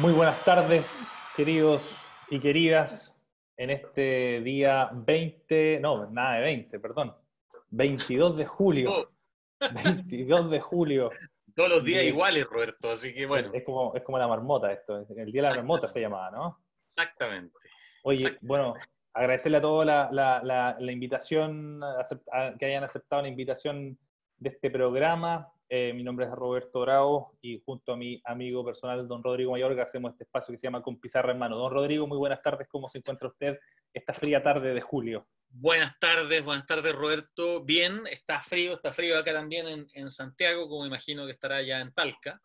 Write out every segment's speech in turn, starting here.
Muy buenas tardes, queridos y queridas, en este día 20, no, nada de 20, perdón, 22 de julio. 22 de julio. Todos los días iguales, Roberto, así que bueno. Es como, es como la marmota esto, el día de la marmota se llamaba, ¿no? Exactamente. Oye, bueno, agradecerle a todos la, la, la, invitación, que hayan aceptado la invitación de este programa. Eh, mi nombre es Roberto Bravo y junto a mi amigo personal, don Rodrigo Mayorga, hacemos este espacio que se llama Con Pizarra en Mano. Don Rodrigo, muy buenas tardes. ¿Cómo se encuentra usted esta fría tarde de julio? Buenas tardes, buenas tardes Roberto. Bien, está frío, está frío acá también en, en Santiago, como imagino que estará ya en Talca.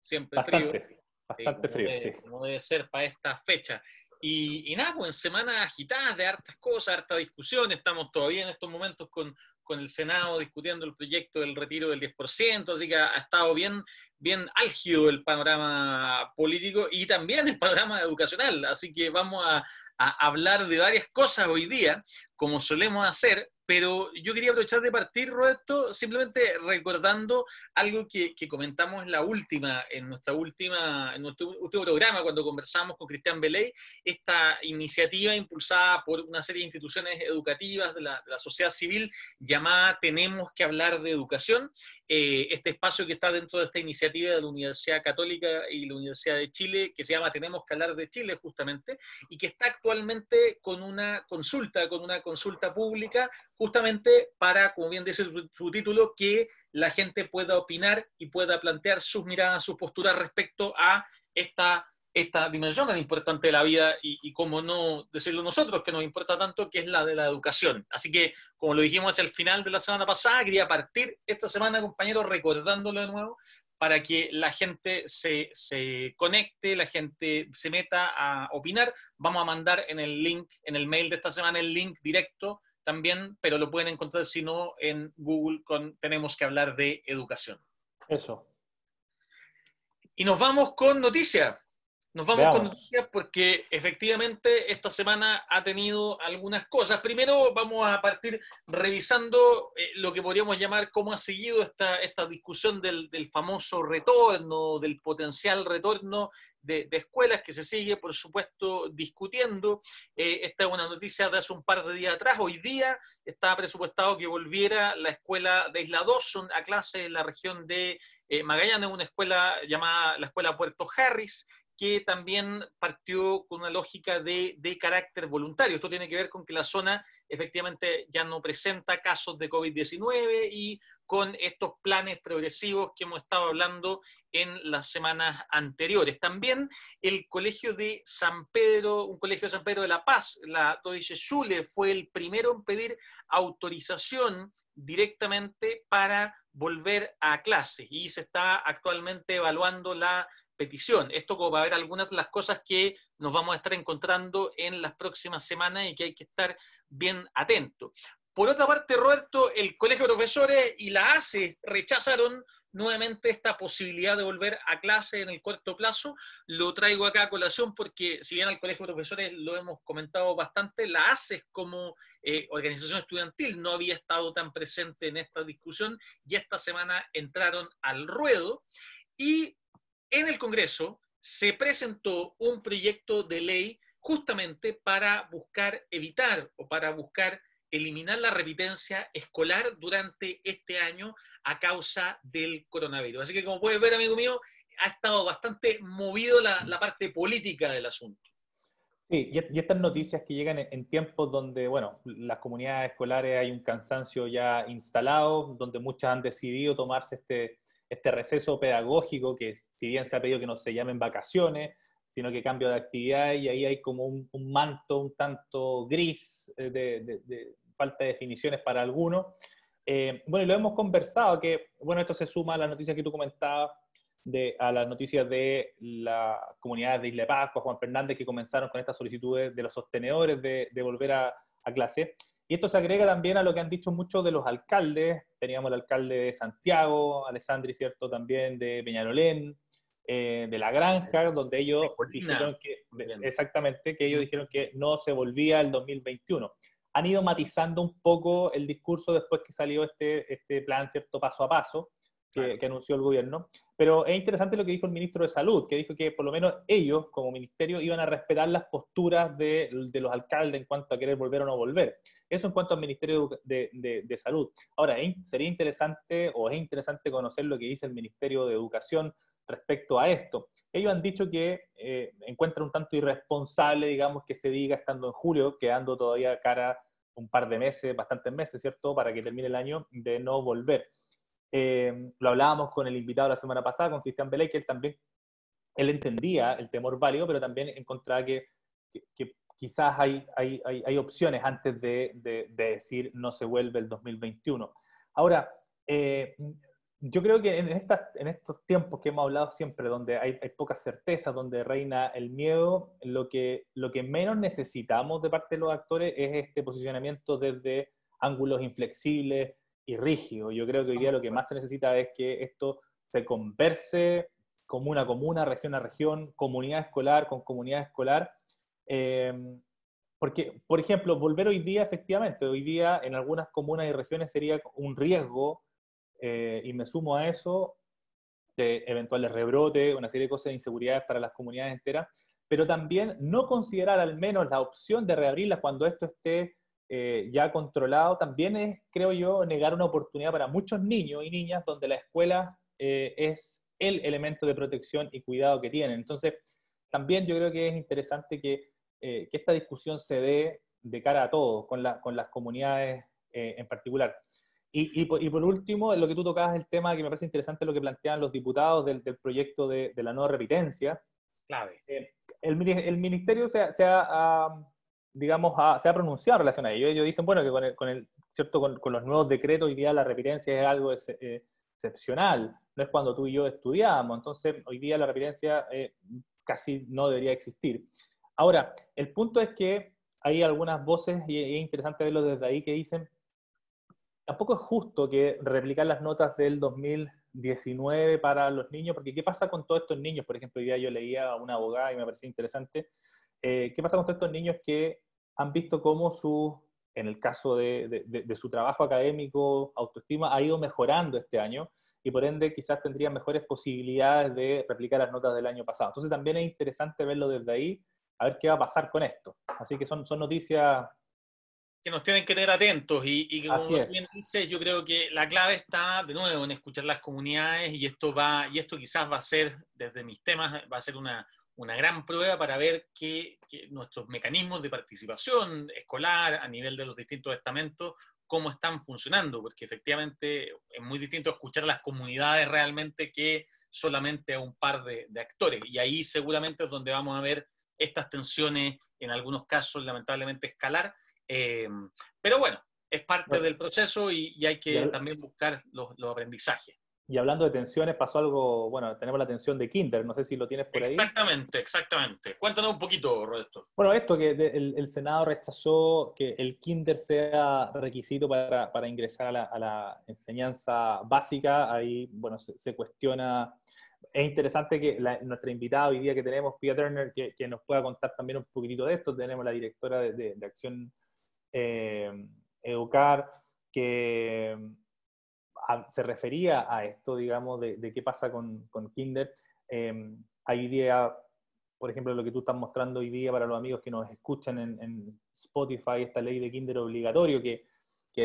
Siempre bastante, frío. Bastante frío, sí. Como debe ser para esta fecha. Y, y, nada, pues en semanas agitadas de hartas cosas, harta discusión, estamos todavía en estos momentos con, con el Senado discutiendo el proyecto del retiro del 10%, así que ha, estado bien, bien álgido el panorama político y también el panorama educacional, así que vamos a, a hablar de varias cosas hoy día, como solemos hacer, pero yo quería aprovechar de partir, Roberto, simplemente recordando algo que, comentamos en la última, en nuestra última, en nuestro último programa, cuando conversamos con Cristian Beley, esta iniciativa impulsada por una serie de instituciones educativas de la, sociedad civil llamada Tenemos que hablar de educación, eh, este espacio que está dentro de esta iniciativa de la Universidad Católica y la Universidad de Chile, que se llama Tenemos que hablar de Chile justamente, y que está actualmente con una consulta, con una consulta pública justamente para, como bien dice su, título, que la gente pueda opinar y pueda plantear sus miradas, sus posturas respecto a esta, esta dimensión tan importante de la vida y, y como no decirlo nosotros, que nos importa tanto, que es la de la educación. Así que, como lo dijimos hacia el final de la semana pasada, quería partir esta semana, compañeros, recordándolo de nuevo, para que la gente se, se, conecte, la gente se meta a opinar. Vamos a mandar en el link, en el mail de esta semana, el link directo también, pero lo pueden encontrar si no en Google con Tenemos que hablar de educación. Eso. Y nos vamos con noticias. Nos vamos con noticias porque efectivamente esta semana ha tenido algunas cosas. Primero vamos a partir revisando eh, lo que podríamos llamar cómo ha seguido esta, esta discusión del, del famoso retorno, del potencial retorno de, escuelas que se sigue, por supuesto, discutiendo. Eh, esta es una noticia de hace un par de días atrás. Hoy día estaba presupuestado que volviera la escuela de Isla Dawson a clase en la región de eh, Magallanes, una escuela llamada la Escuela Puerto Harris, que también partió con una lógica de, de, carácter voluntario. Esto tiene que ver con que la zona efectivamente ya no presenta casos de COVID-19 y con estos planes progresivos que hemos estado hablando en las semanas anteriores. También el Colegio de San Pedro, un colegio de San Pedro de la Paz, la Deutsche Schule, fue el primero en pedir autorización directamente para volver a clase y se está actualmente evaluando la Esto como va a haber algunas de las cosas que nos vamos a estar encontrando en las próximas semanas y que hay que estar bien atentos. Por otra parte, Roberto, el Colegio de Profesores y la ACE rechazaron nuevamente esta posibilidad de volver a clase en el corto plazo. Lo traigo acá a colación porque si bien al Colegio de Profesores lo hemos comentado bastante, la ACE como eh, organización estudiantil no había estado tan presente en esta discusión y esta semana entraron al ruedo. Y en el Congreso se presentó un proyecto de ley justamente para buscar evitar o para buscar eliminar la repitencia escolar durante este año a causa del coronavirus. Así que como puedes ver, amigo mío, ha estado bastante movido la, parte política del asunto. Sí, y, estas noticias que llegan en, tiempos donde, bueno, las comunidades escolares hay un cansancio ya instalado, donde muchas han decidido tomarse este, este receso pedagógico, que si bien se ha pedido que no se llamen vacaciones, sino que cambio de actividad y ahí hay como un, manto un tanto gris eh, de, falta de definiciones para algunos. Eh, bueno, y lo hemos conversado, que bueno, esto se suma a las noticias que tú comentabas, de, a las noticias de la comunidad de Isla Pascua, Juan Fernández, que comenzaron con estas solicitudes de los sostenedores de, de volver a, a clase. Y esto se agrega también a lo que han dicho muchos de los alcaldes. Teníamos el alcalde de Santiago, Alessandri, ¿cierto? También de Peñalolén, eh, de La Granja, donde ellos dijeron que, exactamente, que ellos dijeron que no se volvía el 2021. Han ido matizando un poco el discurso después que salió este, este plan, ¿cierto? Paso a paso. Que, anunció el gobierno. Pero es interesante lo que dijo el ministro de Salud, que dijo que por lo menos ellos, como ministerio, iban a respetar las posturas de, los alcaldes en cuanto a querer volver o no volver. Eso en cuanto al Ministerio de, Salud. Ahora, sería interesante o es interesante conocer lo que dice el Ministerio de Educación respecto a esto. Ellos han dicho que eh, encuentran un tanto irresponsable, digamos, que se diga estando en julio, quedando todavía cara un par de meses, bastantes meses, ¿cierto?, para que termine el año, de no volver. Eh, lo hablábamos con el invitado la semana pasada, con Cristian Belay, que él también, él entendía el temor válido, pero también encontraba que, que, quizás hay, hay, hay, opciones antes de, de, decir no se vuelve el 2021. Ahora, eh, yo creo que en, estas, en estos tiempos que hemos hablado siempre, donde hay, hay pocas certezas, donde reina el miedo, lo que, lo que menos necesitamos de parte de los actores es este posicionamiento desde ángulos inflexibles, y rígido. Yo creo que hoy día lo que más se necesita es que esto se converse comuna a comuna, región a región, comunidad escolar con comunidad escolar. Eh, porque, por ejemplo, volver hoy día, efectivamente, hoy día en algunas comunas y regiones sería un riesgo, eh, y me sumo a eso, de eventuales rebrotes, una serie de cosas de inseguridades para las comunidades enteras, pero también no considerar al menos la opción de reabrirlas cuando esto esté eh, ya controlado, también es, creo yo, negar una oportunidad para muchos niños y niñas donde la escuela eh, es el elemento de protección y cuidado que tienen. Entonces, también yo creo que es interesante que, eh, que esta discusión se dé de cara a todos, con, la, con las comunidades en particular. Y, y, por, y, por, último, lo que tú tocabas, el tema que me parece interesante lo que plantean los diputados del, del proyecto de, de, la no repitencia. Clave. el, el, ministerio se, se ha, digamos, se ha pronunciado en relación a ello. Ellos dicen, bueno, que con, el, con el, ¿cierto? Con, los nuevos decretos hoy día la repitencia es algo eh, excepcional, no es cuando tú y yo estudiamos, entonces hoy día la repitencia eh, casi no debería existir. Ahora, el punto es que hay algunas voces, y es interesante verlo desde ahí, que dicen, tampoco es justo que replicar las notas del 2019 para los niños, porque ¿qué pasa con todos estos niños? Por ejemplo, hoy día yo leía a una abogada y me pareció interesante, eh, ¿qué pasa con estos niños que han visto cómo su, en el caso de, su trabajo académico, autoestima, ha ido mejorando este año y por ende quizás tendrían mejores posibilidades de replicar las notas del año pasado. Entonces también es interesante verlo desde ahí, a ver qué va a pasar con esto. Así que son, son noticias que nos tienen que tener atentos y, y como bien dices, yo creo que la clave está de nuevo en escuchar las comunidades y esto va y esto quizás va a ser desde mis temas va a ser una, una gran prueba para ver que, nuestros mecanismos de participación escolar a nivel de los distintos estamentos, cómo están funcionando, porque efectivamente es muy distinto escuchar a las comunidades realmente que solamente a un par de, actores. Y ahí seguramente es donde vamos a ver estas tensiones, en algunos casos lamentablemente escalar. Eh, pero bueno, es parte del proceso y, hay que también buscar los aprendizajes. Y hablando de tensiones, pasó algo, bueno, tenemos la tensión de Kinder, no sé si lo tienes por ahí. Exactamente, exactamente. Cuéntanos un poquito, Roberto. Bueno, esto que el, Senado rechazó que el Kinder sea requisito para, para ingresar a la, a la, enseñanza básica, ahí, bueno, se, cuestiona. Es interesante que nuestra invitada hoy día que tenemos, Pia Turner, que, que, nos pueda contar también un poquitito de esto. Tenemos la directora de, de, Acción eh, Educar, que se refería a esto, digamos, de, qué pasa con, Kinder. Eh, hay día, por ejemplo, lo que tú estás mostrando hoy día para los amigos que nos escuchan en, Spotify, esta ley de Kinder obligatorio que,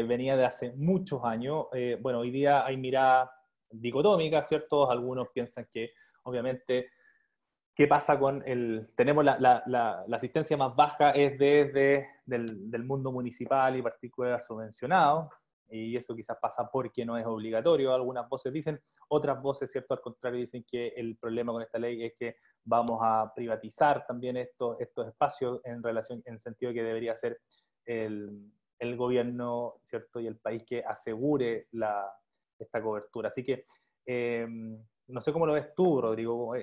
venía de hace muchos años. Eh, bueno, hoy día hay mirada dicotómica, ¿cierto? Algunos piensan que, obviamente, ¿qué pasa con el... Tenemos la, asistencia más baja es desde del, del mundo municipal y particular subvencionado, y eso quizás pasa porque no es obligatorio, algunas voces dicen, otras voces, ¿cierto? Al contrario, dicen que el problema con esta ley es que vamos a privatizar también estos, estos espacios en relación, en el sentido que debería ser el, el gobierno, ¿cierto? Y el país que asegure la, esta cobertura. Así que, eh, no sé cómo lo ves tú, Rodrigo.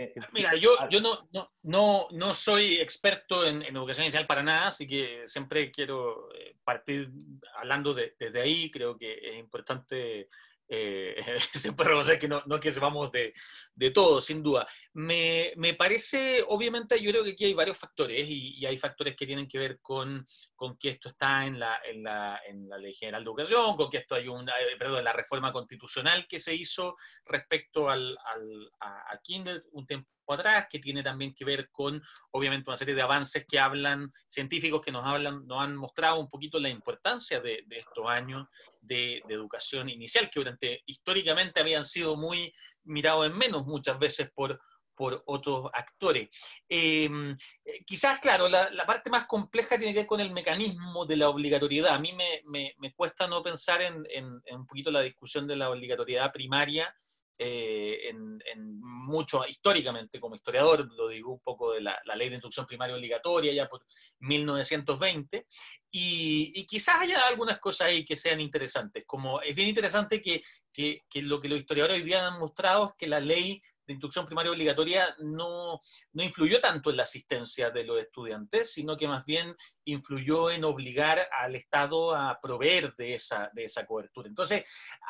Eh, Mira, yo, yo no, no, no, no soy experto en, educación inicial para nada, así que siempre quiero eh, partir hablando desde de, ahí. Creo que es importante Eh, siempre reconocer que no, no que sepamos de, de, todo, sin duda. Me, me, parece, obviamente, yo creo que aquí hay varios factores y, hay factores que tienen que ver con, con que esto está en la, en, la, en la Ley General de Educación, con que esto hay una, eh, perdón, la reforma constitucional que se hizo respecto al, al a, a Kindle un tiempo atrás, que tiene también que ver con, obviamente, una serie de avances que hablan, científicos que nos hablan, nos han mostrado un poquito la importancia de, estos años de, educación inicial, que durante, históricamente habían sido muy mirados en menos muchas veces por, por otros actores. Em, eh, quizás, claro, la, parte más compleja tiene que ver con el mecanismo de la obligatoriedad. A mí me, me, cuesta no pensar en, en, un poquito la discusión de la obligatoriedad primaria eh, en, mucho, históricamente, como historiador, lo digo un poco de la, ley de instrucción primaria obligatoria ya por 1920, y, quizás haya algunas cosas ahí que sean interesantes, como es bien interesante que, que, que lo que los historiadores hoy día han mostrado es que la ley de instrucción primaria obligatoria no, no, influyó tanto en la asistencia de los estudiantes, sino que más bien influyó en obligar al Estado a proveer de esa, de esa cobertura. Entonces,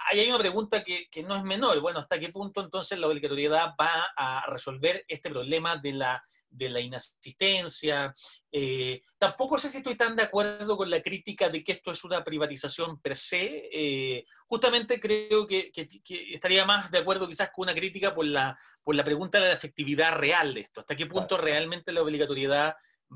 ahí hay una pregunta que, que no es menor. Bueno, ¿hasta qué punto entonces la obligatoriedad va a resolver este problema de la de la inasistencia. Eh, tampoco sé si estoy tan de acuerdo con la crítica de que esto es una privatización per se. Eh, justamente creo que, estaría más de acuerdo quizás con una crítica por la, por la pregunta de la efectividad real de esto. ¿Hasta qué punto realmente la obligatoriedad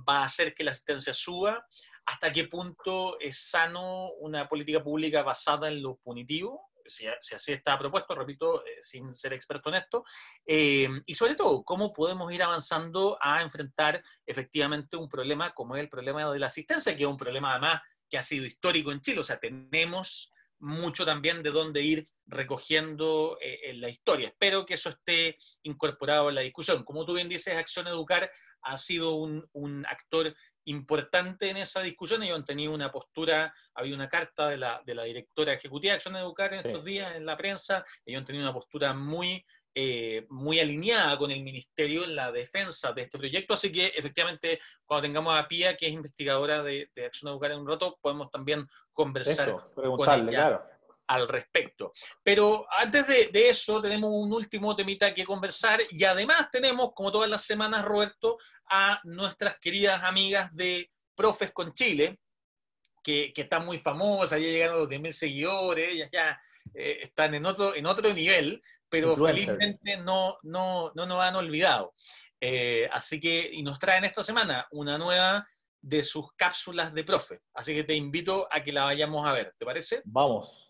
va a hacer que la asistencia suba? ¿Hasta qué punto es sano una política pública basada en lo punitivo? Si, así está propuesto, repito, eh, sin ser experto en esto, eh, y sobre todo, cómo podemos ir avanzando a enfrentar efectivamente un problema como es el problema de la asistencia, que es un problema además que ha sido histórico en Chile, o sea, tenemos mucho también de dónde ir recogiendo eh, en la historia. Espero que eso esté incorporado en la discusión. Como tú bien dices, Acción Educar ha sido un, un actor importante en esa discusión. Ellos han tenido una postura, había una carta de la, de la directora ejecutiva de Acción Educar en estos días en la prensa, ellos han tenido una postura muy, eh, muy alineada con el Ministerio en la defensa de este proyecto, así que efectivamente cuando tengamos a Pía, que es investigadora de, Acción Educar en un rato, podemos también conversar con ella al respecto. Pero antes de, de, eso, tenemos un último temita que conversar y además tenemos, como todas las semanas, Roberto, a nuestras queridas amigas de Profes con Chile, que, que están muy famosas, ya llegaron a los 10.000 seguidores, ellas ya eh, están en otro, en otro nivel, pero felizmente no, no, no nos han olvidado. Eh, así que, y nos traen esta semana una nueva de sus cápsulas de profe. Así que te invito a que la vayamos a ver, ¿te parece? Vamos.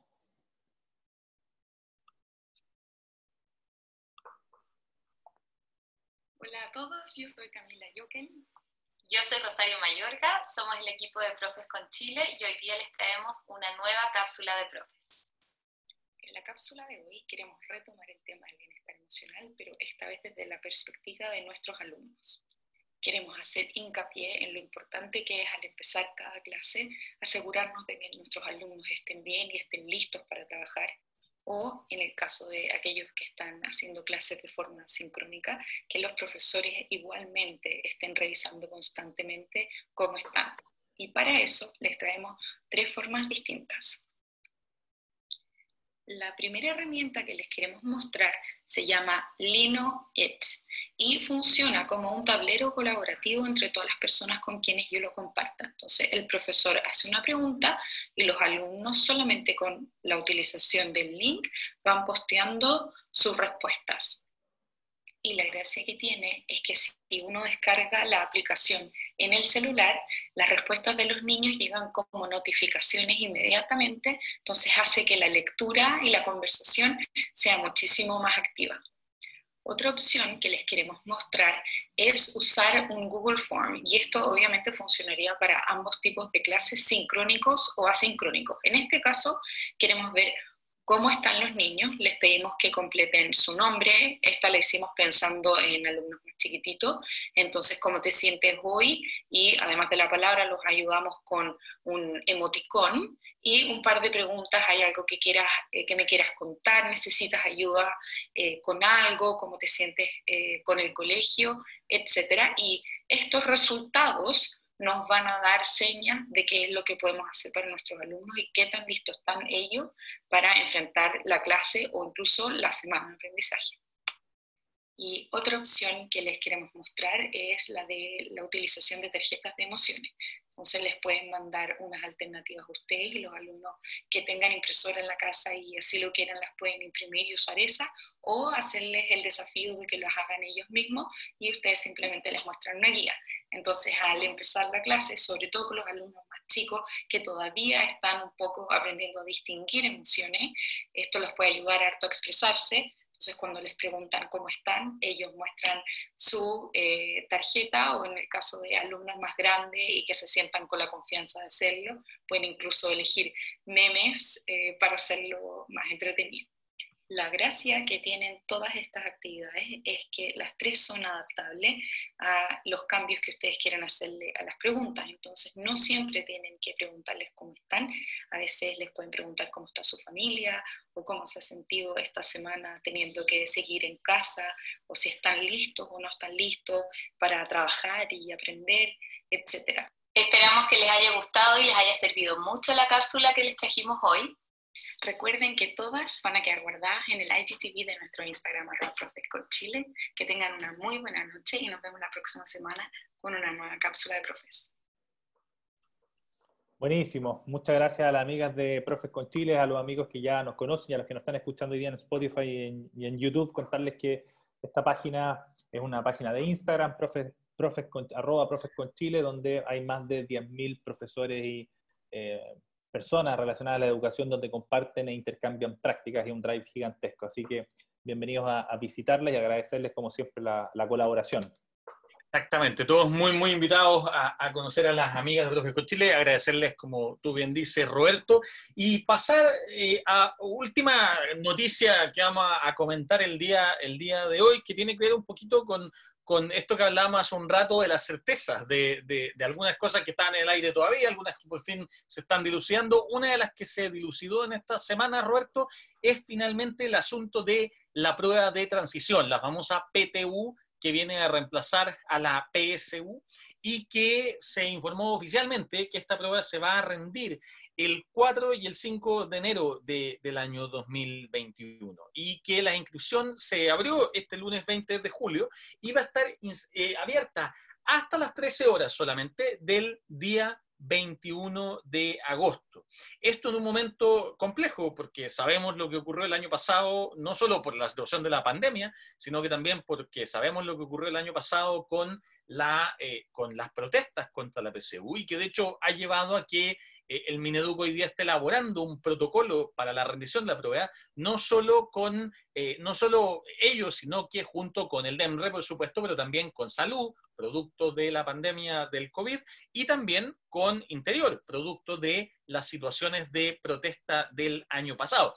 Hola a todos, yo soy Camila Yoken. Yo soy Rosario Mayorga, somos el equipo de Profes con Chile y hoy día les traemos una nueva cápsula de profes. En la cápsula de hoy queremos retomar el tema del bienestar emocional, pero esta vez desde la perspectiva de nuestros alumnos. Queremos hacer hincapié en lo importante que es al empezar cada clase asegurarnos de que nuestros alumnos estén bien y estén listos para trabajar o en el caso de aquellos que están haciendo clases de forma sincrónica, que los profesores igualmente estén revisando constantemente cómo están. Y para eso les traemos tres formas distintas. La primera herramienta que les queremos mostrar se llama Lino It y funciona como un tablero colaborativo entre todas las personas con quienes yo lo comparta. Entonces, el profesor hace una pregunta y los alumnos solamente con la utilización del link van posteando sus respuestas. Y la gracia que tiene es que si uno descarga la aplicación en el celular, las respuestas de los niños llegan como notificaciones inmediatamente, entonces hace que la lectura y la conversación sea muchísimo más activa. Otra opción que les queremos mostrar es usar un Google Form y esto obviamente funcionaría para ambos tipos de clases sincrónicos o asincrónicos. En este caso queremos ver cómo están los niños, les pedimos que completen su nombre, esta la hicimos pensando en alumnos más chiquititos, entonces cómo te sientes hoy y además de la palabra los ayudamos con un emoticón. Y un par de preguntas, hay algo que, quieras, eh, que me quieras contar, necesitas ayuda eh, con algo, cómo te sientes eh, con el colegio, etcétera, y estos resultados nos van a dar señas de qué es lo que podemos hacer para nuestros alumnos y qué tan listos están ellos para enfrentar la clase o incluso la semana de aprendizaje. Y otra opción que les queremos mostrar es la de la utilización de tarjetas de emociones. Entonces les pueden mandar unas alternativas a ustedes y los alumnos que tengan impresora en la casa y así lo quieran las pueden imprimir y usar esa o hacerles el desafío de que las hagan ellos mismos y ustedes simplemente les muestran una guía. Entonces al empezar la clase, sobre todo con los alumnos más chicos que todavía están un poco aprendiendo a distinguir emociones, esto les puede ayudar harto a expresarse, entonces, cuando les preguntan cómo están, ellos muestran su eh, tarjeta o en el caso de alumnos más grandes y que se sientan con la confianza de hacerlo, pueden incluso elegir memes eh, para hacerlo más entretenido. La gracia que tienen todas estas actividades es que las tres son adaptables a los cambios que ustedes quieran hacerle a las preguntas. Entonces, no siempre tienen que preguntarles cómo están. A veces les pueden preguntar cómo está su familia o cómo se ha sentido esta semana teniendo que seguir en casa o si están listos o no están listos para trabajar y aprender, etc. Esperamos que les haya gustado y les haya servido mucho la cápsula que les trajimos hoy. Recuerden que todas van a quedar guardadas en el IGTV de nuestro Instagram, Chile. Que tengan una muy buena noche y nos vemos la próxima semana con una nueva cápsula de Profes. Buenísimo. Muchas gracias a las amigas de Profes con Chile, a los amigos que ya nos conocen y a los que nos están escuchando hoy día en Spotify y en, YouTube. Contarles que esta página es una página de Instagram, profes, arroba Profes donde hay más de 10.000 profesores y eh, personas relacionadas a la educación donde comparten e intercambian prácticas y un drive gigantesco. Así que bienvenidos a, a visitarles y agradecerles como siempre la, colaboración. Exactamente, todos muy, muy invitados a, conocer a las amigas de Profes con Chile, agradecerles, como tú bien dices, Roberto, y pasar eh, a última noticia que vamos a, comentar el día, el día de hoy, que tiene que ver un poquito con, con esto que hablábamos hace un rato de las certezas, de, de, algunas cosas que están en el aire todavía, algunas que por fin se están dilucidando. Una de las que se dilucidó en esta semana, Roberto, es finalmente el asunto de la prueba de transición, la famosa PTU, que viene a reemplazar a la PSU y que se informó oficialmente que esta prueba se va a rendir el 4 y el 5 de enero del año 2021 y que la inscripción se abrió este lunes 20 de julio y va a estar eh, abierta hasta las 13 horas solamente del día 21 de agosto. Esto en un momento complejo porque sabemos lo que ocurrió el año pasado, no solo por la situación de la pandemia, sino que también porque sabemos lo que ocurrió el año pasado con, la, eh, con las protestas contra la PCU y que de hecho ha llevado a que eh, el Mineduc hoy día está elaborando un protocolo para la rendición de la prueba, no solo con eh, no solo ellos, sino que junto con el DEMRE, por supuesto, pero también con salud, producto de la pandemia del COVID, y también con interior, producto de las situaciones de protesta del año pasado.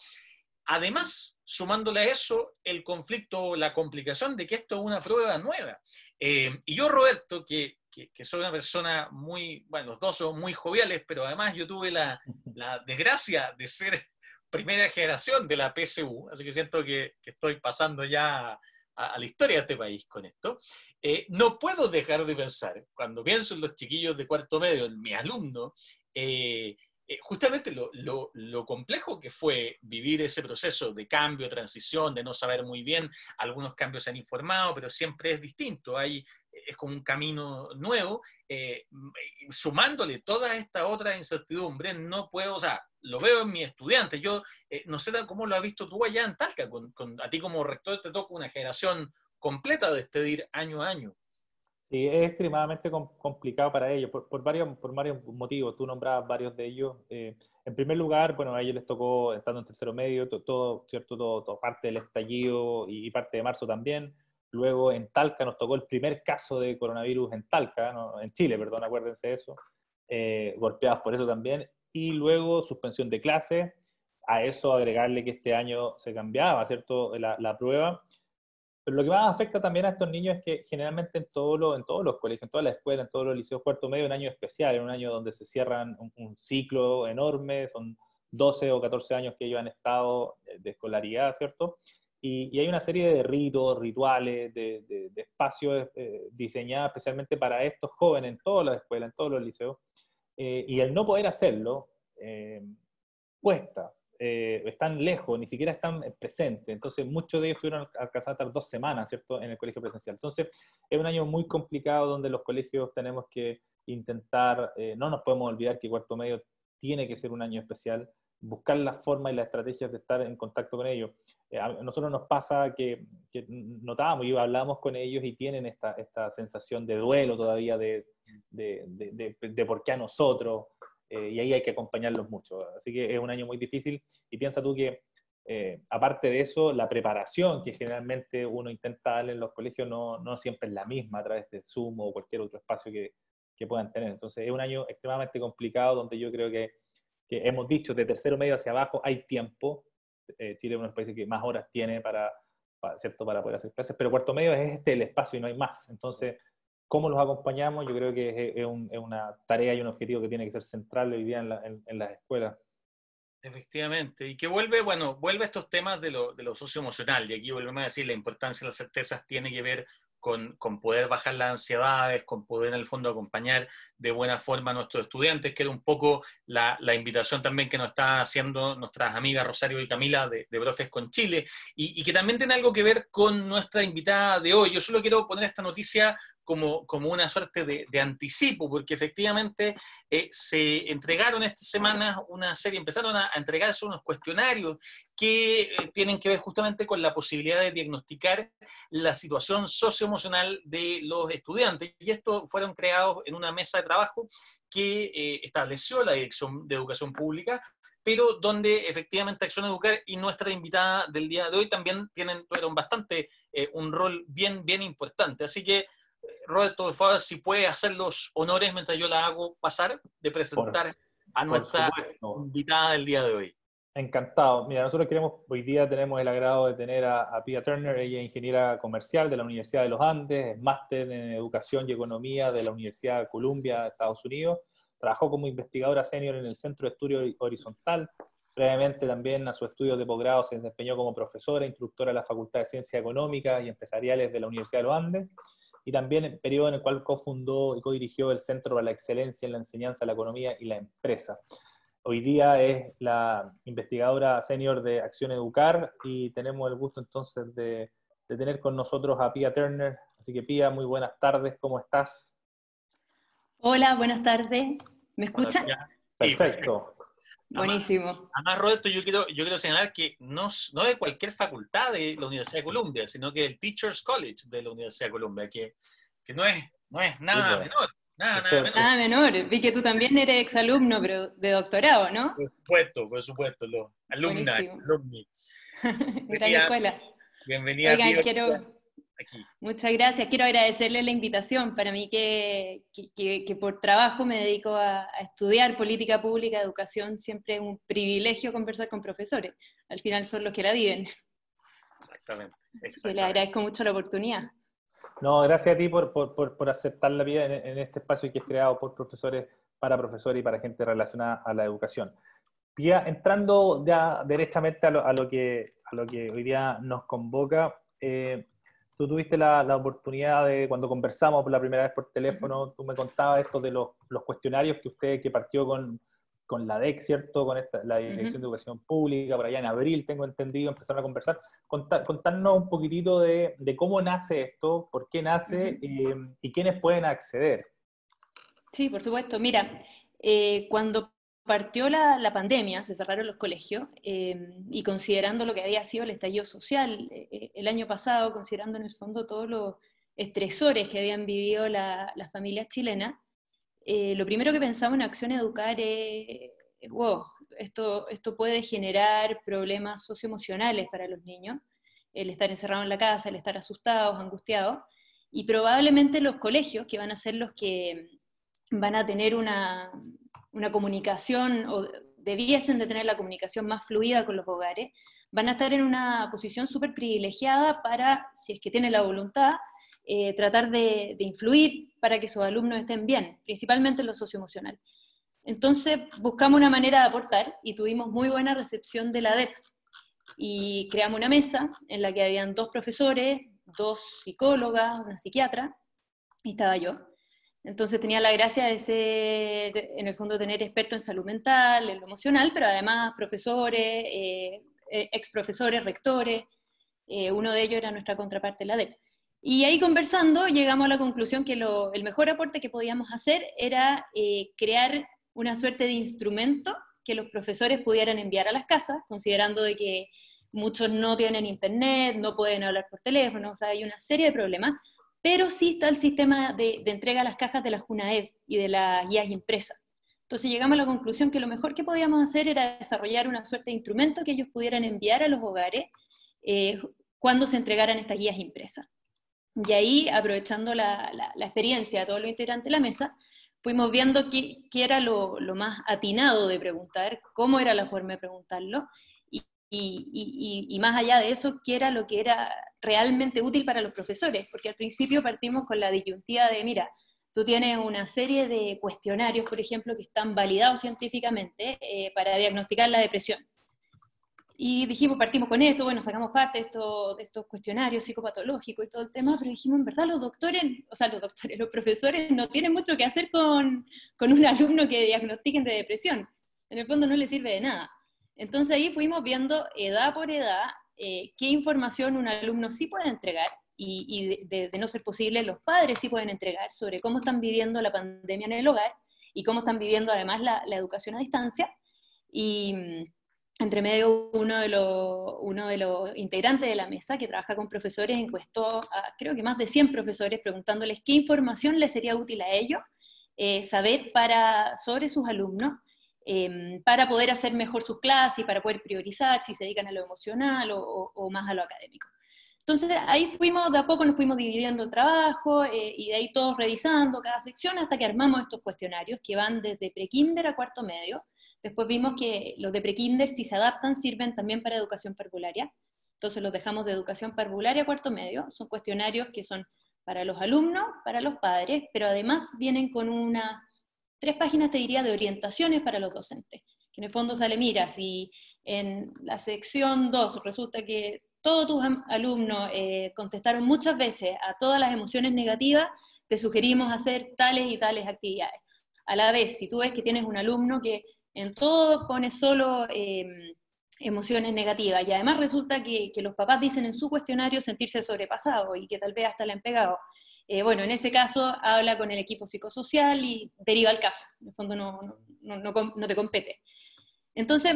Además, sumándole a eso el conflicto, la complicación de que esto es una prueba nueva. Eh, y yo, Roberto, que que, soy una persona muy, bueno, los dos son muy joviales, pero además yo tuve la, desgracia de ser primera generación de la PSU, así que siento que, estoy pasando ya a, la historia de este país con esto. Eh, no puedo dejar de pensar, cuando pienso en los chiquillos de cuarto medio, en mi alumno, eh, eh, justamente lo, lo, complejo que fue vivir ese proceso de cambio, transición, de no saber muy bien, algunos cambios se han informado, pero siempre es distinto, hay es como un camino nuevo, eh, sumándole toda esta otra incertidumbre, no puedo, o sea, lo veo en mi estudiante, yo eh, no sé cómo lo has visto tú allá en Talca, con, a ti como rector te toca una generación completa de despedir año a año. Sí, es extremadamente complicado para ellos, por, por, varios, por varios motivos. Tú nombrabas varios de ellos. Eh, en primer lugar, bueno, a ellos les tocó, estando en tercero medio, todo, ¿cierto? Todo, parte del estallido y, parte de marzo también. Luego en Talca nos tocó el primer caso de coronavirus en Talca, en Chile, perdón, acuérdense de eso, eh, golpeados por eso también. Y luego suspensión de clase, a eso agregarle que este año se cambiaba, ¿cierto?, la, la prueba. Pero lo que más afecta también a estos niños es que generalmente en, todo en todos los colegios, en todas las escuelas, en todos los liceos cuarto medio, un año especial, en un año donde se cierran un, un, ciclo enorme, son 12 o 14 años que ellos han estado de escolaridad, ¿cierto? Y, hay una serie de ritos, rituales, de, espacios eh, diseñados especialmente para estos jóvenes en todas las escuelas, en todos los liceos. Eh, y el no poder hacerlo eh, cuesta. Están lejos, ni siquiera están presentes. Entonces, muchos de ellos tuvieron que estar dos semanas, ¿cierto?, en el colegio presencial. Entonces, es un año muy complicado donde los colegios tenemos que intentar, no nos podemos olvidar que cuarto medio tiene que ser un año especial buscar la forma y las estrategias de estar en contacto con ellos. Eh, a nosotros nos pasa que, que notábamos y hablábamos con ellos y tienen esta, esta sensación de duelo todavía de, de, de, de por qué a nosotros, eh, y ahí hay que acompañarlos mucho. Así que es un año muy difícil y piensa tú que, eh, aparte de eso, la preparación que generalmente uno intenta darle en los colegios no, no siempre es la misma a través de Zoom o cualquier otro espacio que, que puedan tener. Entonces es un año extremadamente complicado donde yo creo que que hemos dicho de tercero medio hacia abajo hay tiempo. Eh, Chile es uno de los países que más horas tiene para, ¿cierto? para poder hacer clases, pero cuarto medio es este el espacio y no hay más. Entonces, ¿cómo los acompañamos? Yo creo que es, una tarea y un objetivo que tiene que ser central hoy día en, las escuelas. Efectivamente, y que vuelve, bueno, vuelve a estos temas de lo, socioemocional, y aquí volvemos a decir, la importancia de las certezas tiene que ver con, poder bajar las ansiedades, con poder en el fondo acompañar de buena forma a nuestros estudiantes, que era un poco la, invitación también que nos está haciendo nuestras amigas Rosario y Camila de, de Profes con Chile, y, que también tiene algo que ver con nuestra invitada de hoy. Yo solo quiero poner esta noticia como, como una suerte de, anticipo, porque efectivamente eh, se entregaron esta semana una serie, empezaron a, entregarse unos cuestionarios que eh, tienen que ver justamente con la posibilidad de diagnosticar la situación socioemocional de los estudiantes. Y estos fueron creados en una mesa de trabajo que eh, estableció la Dirección de Educación Pública pero donde efectivamente Acción Educar y nuestra invitada del día de hoy también tienen, tuvieron bastante un rol bien, bien importante. Así que Roberto, por favor, si puede hacer los honores mientras yo la hago pasar, de presentar a nuestra invitada del día de hoy. Encantado. Mira, nosotros queremos, hoy día tenemos el agrado de tener a, Pia Turner, ella es ingeniera comercial de la Universidad de los Andes, es máster en educación y economía de la Universidad de Columbia, Estados Unidos. Trabajó como investigadora senior en el Centro de Estudio Horizontal. Previamente también a su estudio de posgrado se desempeñó como profesora, instructora de la Facultad de Ciencias Económicas y Empresariales de la Universidad de los Andes y también el periodo en el cual cofundó y codirigió el Centro para la Excelencia en la Enseñanza, la Economía y la Empresa. Hoy día es la investigadora senior de Acción Educar y tenemos el gusto entonces de, tener con nosotros a Pia Turner. Así que Pia, muy buenas tardes, ¿cómo estás? Hola, buenas tardes. ¿Me escuchan? Perfecto. Buenísimo. Además, Roberto, yo quiero, yo quiero señalar que no, no de cualquier facultad de la Universidad de Columbia, sino que del Teachers College de la Universidad de Columbia, que, que no, es, no es nada menor. Nada, nada menor. Nada menor. Vi que tú también eres exalumno, pero de doctorado, ¿no? Por supuesto, por supuesto, los alumni. Gran escuela. Bienvenida. Oigan, quiero, Muchas gracias. Quiero agradecerle la invitación. Para mí que, que, por trabajo me dedico a, estudiar política pública, educación, siempre es un privilegio conversar con profesores. Al final son los que la viven. Exactamente. le agradezco mucho la oportunidad. No, gracias a ti por, por, por aceptar la vida en, este espacio que es creado por profesores, para profesores y para gente relacionada a la educación. Pia, entrando ya derechamente a lo, a lo, que, a lo que hoy día nos convoca, eh, Tú tuviste la, la, oportunidad de, cuando conversamos por la primera vez por teléfono, tú me contabas esto de los, los, cuestionarios que usted, que partió con, con la DEC, ¿cierto? Con esta, la Dirección de Educación Pública, por allá en abril, tengo entendido, empezaron a conversar. contarnos un poquitito de, de, cómo nace esto, por qué nace eh, y quiénes pueden acceder. Sí, por supuesto. Mira, eh, cuando partió la, la, pandemia, se cerraron los colegios, em, y considerando lo que había sido el estallido social eh, eh, el año pasado, considerando en el fondo todos los estresores que habían vivido las familias chilenas, eh, lo primero que pensamos en Acción Educar es, wow, esto, esto puede generar problemas socioemocionales para los niños, el estar encerrado en la casa, el estar asustados, angustiados, y probablemente los colegios, que van a ser los que van a tener una, una comunicación, o debiesen de tener la comunicación más fluida con los hogares, van a estar en una posición súper privilegiada para, si es que tienen la voluntad, eh, tratar de, influir para que sus alumnos estén bien, principalmente en lo socioemocional. Entonces buscamos una manera de aportar y tuvimos muy buena recepción de la DEP. y creamos una mesa en la que habían dos profesores, dos psicólogas, una psiquiatra, y estaba yo. Entonces tenía la gracia de ser, en el fondo, tener expertos en salud mental, en lo emocional, pero además profesores, eh, eh, ex profesores, rectores, eh, uno de ellos era nuestra contraparte, la DEP. Y ahí conversando llegamos a la conclusión que el mejor aporte que podíamos hacer era crear una suerte de instrumento que los profesores pudieran enviar a las casas, considerando de que muchos no tienen internet, no pueden hablar por teléfono, o sea, hay una serie de problemas, pero sí está el sistema de, entrega a las cajas de la JUNAED y de las guías impresas. Entonces llegamos a la conclusión que lo mejor que podíamos hacer era desarrollar una suerte de instrumento que ellos pudieran enviar a los hogares eh, cuando se entregaran estas guías impresas. Y ahí, aprovechando la, experiencia de todos los integrantes de la mesa, fuimos viendo qué, era lo, más atinado de preguntar, cómo era la forma de preguntarlo, y, más allá de eso, qué era lo que era realmente útil para los profesores, porque al principio partimos con la disyuntiva de, mira, tú tienes una serie de cuestionarios, por ejemplo, que están validados científicamente eh, para diagnosticar la depresión. Y dijimos, partimos con esto, bueno, sacamos parte de, esto, de estos cuestionarios psicopatológicos y todo el tema, pero dijimos, en verdad, los doctores, o sea, los doctores, los profesores no tienen mucho que hacer con, con un alumno que diagnostiquen de depresión. En el fondo no les sirve de nada. Entonces ahí fuimos viendo edad por edad eh, qué información un alumno sí puede entregar y, de, no ser posible los padres sí pueden entregar sobre cómo están viviendo la pandemia en el hogar y cómo están viviendo además la, educación a distancia. Y mm, entre medio uno de, los, integrantes de la mesa que trabaja con profesores encuestó a creo que más de 100 profesores preguntándoles qué información les sería útil a ellos eh, saber para, sobre sus alumnos Em, para poder hacer mejor sus clases para poder priorizar si se dedican a lo emocional o, más a lo académico. Entonces ahí fuimos, de a poco nos fuimos dividiendo el trabajo eh, y de ahí todos revisando cada sección hasta que armamos estos cuestionarios que van desde prekinder a cuarto medio. Después vimos que los de prekinder, si se adaptan, sirven también para educación parvularia. Entonces los dejamos de educación parvularia a cuarto medio. Son cuestionarios que son para los alumnos, para los padres, pero además vienen con una tres páginas, te diría, de orientaciones para los docentes. Que en el fondo sale, mira, si en la sección 2 resulta que todos tus alumnos eh, contestaron muchas veces a todas las emociones negativas, te sugerimos hacer tales y tales actividades. A la vez, si tú ves que tienes un alumno que en todo pone solo em, emociones negativas y además resulta que, que, los papás dicen en su cuestionario sentirse sobrepasado y que tal vez hasta le han pegado, eh, bueno, en ese caso habla con el equipo psicosocial y deriva el caso. En el fondo no, no, no, no, te compete. Entonces,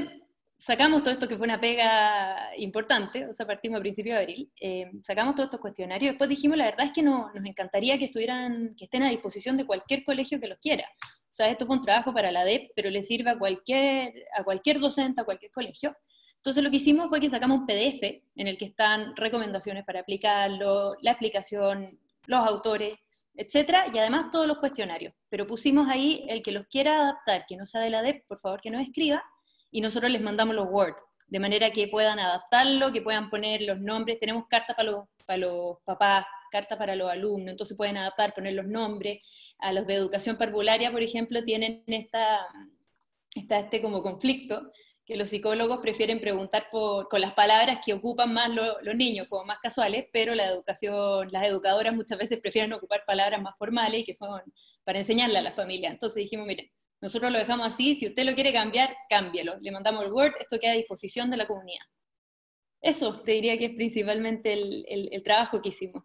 sacamos todo esto que fue una pega importante, o sea, partimos a principios de abril, eh, sacamos todos estos cuestionarios, después dijimos, la verdad es que no, nos encantaría que estuvieran, que estén a disposición de cualquier colegio que los quiera. O sea, esto fue un trabajo para la DEP, pero le sirve a cualquier, a cualquier docente, a cualquier colegio. Entonces lo que hicimos fue que sacamos un PDF en el que están recomendaciones para aplicarlo, la explicación, los autores, etcétera, y además todos los cuestionarios. Pero pusimos ahí el que los quiera adaptar, que no sea de la DEP, por favor que nos escriba, y nosotros les mandamos los Word, de manera que puedan adaptarlo, que puedan poner los nombres. Tenemos cartas para los, para los papás, cartas para los alumnos, entonces pueden adaptar, poner los nombres. A los de educación parvularia, por ejemplo, tienen esta, esta este como conflicto que los psicólogos prefieren preguntar por, con las palabras que ocupan más los niños, como más casuales, pero la educación, las educadoras muchas veces prefieren ocupar palabras más formales que son para enseñarle a la familia. Entonces dijimos, miren, nosotros lo dejamos así, si usted lo quiere cambiar, cámbielo. Le mandamos el Word, esto queda a disposición de la comunidad. Eso te diría que es principalmente el, el, trabajo que hicimos.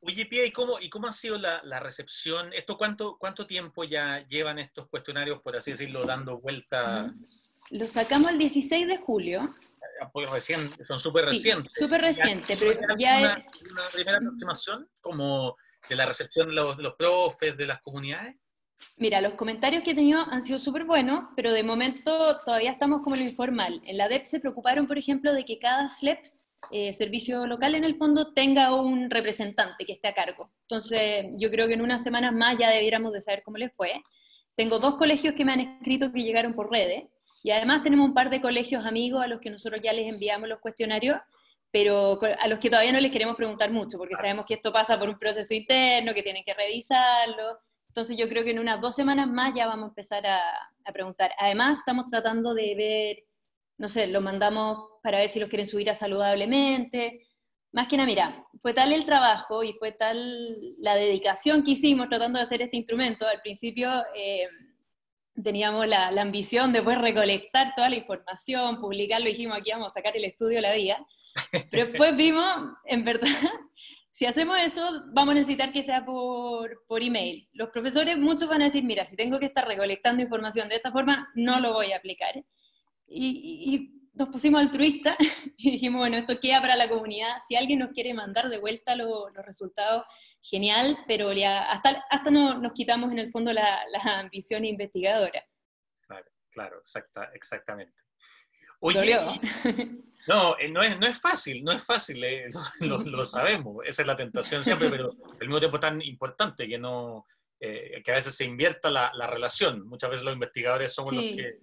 Oye, Pia, ¿y cómo, ¿y cómo ha sido la, la, recepción? ¿Esto cuánto, cuánto tiempo ya llevan estos cuestionarios, por así decirlo, dando vuelta? Lo sacamos el 16 de julio. Recién, son súper recientes. Súper recientes, pero ya una, una, primera aproximación como de la recepción de los, los profes, de las comunidades? Mira, los comentarios que he tenido han sido súper buenos, pero de momento todavía estamos como en lo informal. En la DEP se preocuparon, por ejemplo, de que cada SLEP, eh, servicio local en el fondo, tenga un representante que esté a cargo. Entonces, yo creo que en unas semanas más ya debiéramos de saber cómo les fue. Tengo dos colegios que me han escrito que llegaron por redes, y además tenemos un par de colegios amigos a los que nosotros ya les enviamos los cuestionarios, pero a los que todavía no les queremos preguntar mucho, porque sabemos que esto pasa por un proceso interno, que tienen que revisarlo. Entonces yo creo que en unas dos semanas más ya vamos a empezar a, preguntar. Además, estamos tratando de ver no sé, lo mandamos para ver si los quieren subir a saludablemente. Más que nada, mira, fue tal el trabajo y fue tal la dedicación que hicimos tratando de hacer este instrumento. Al principio eh, teníamos la, ambición de poder recolectar toda la información, publicarlo, dijimos aquí vamos a sacar el estudio la vida. Pero después vimos, en verdad, si hacemos eso, vamos a necesitar que sea por, por email. Los profesores, muchos van a decir, mira, si tengo que estar recolectando información de esta forma, no lo voy a aplicar. Y, nos pusimos altruistas y dijimos, bueno, esto queda para la comunidad. Si alguien nos quiere mandar de vuelta los resultados, genial, pero ya hasta, hasta no, nos quitamos en el fondo la, la ambición investigadora. Claro, claro, exacta, exactamente. Oye, no, eh, no es, no es fácil, no es fácil, eh, lo, lo, sabemos, esa es la tentación siempre, pero al mismo tiempo tan importante que no, eh, que a veces se invierta la, la, relación. Muchas veces los investigadores somos los que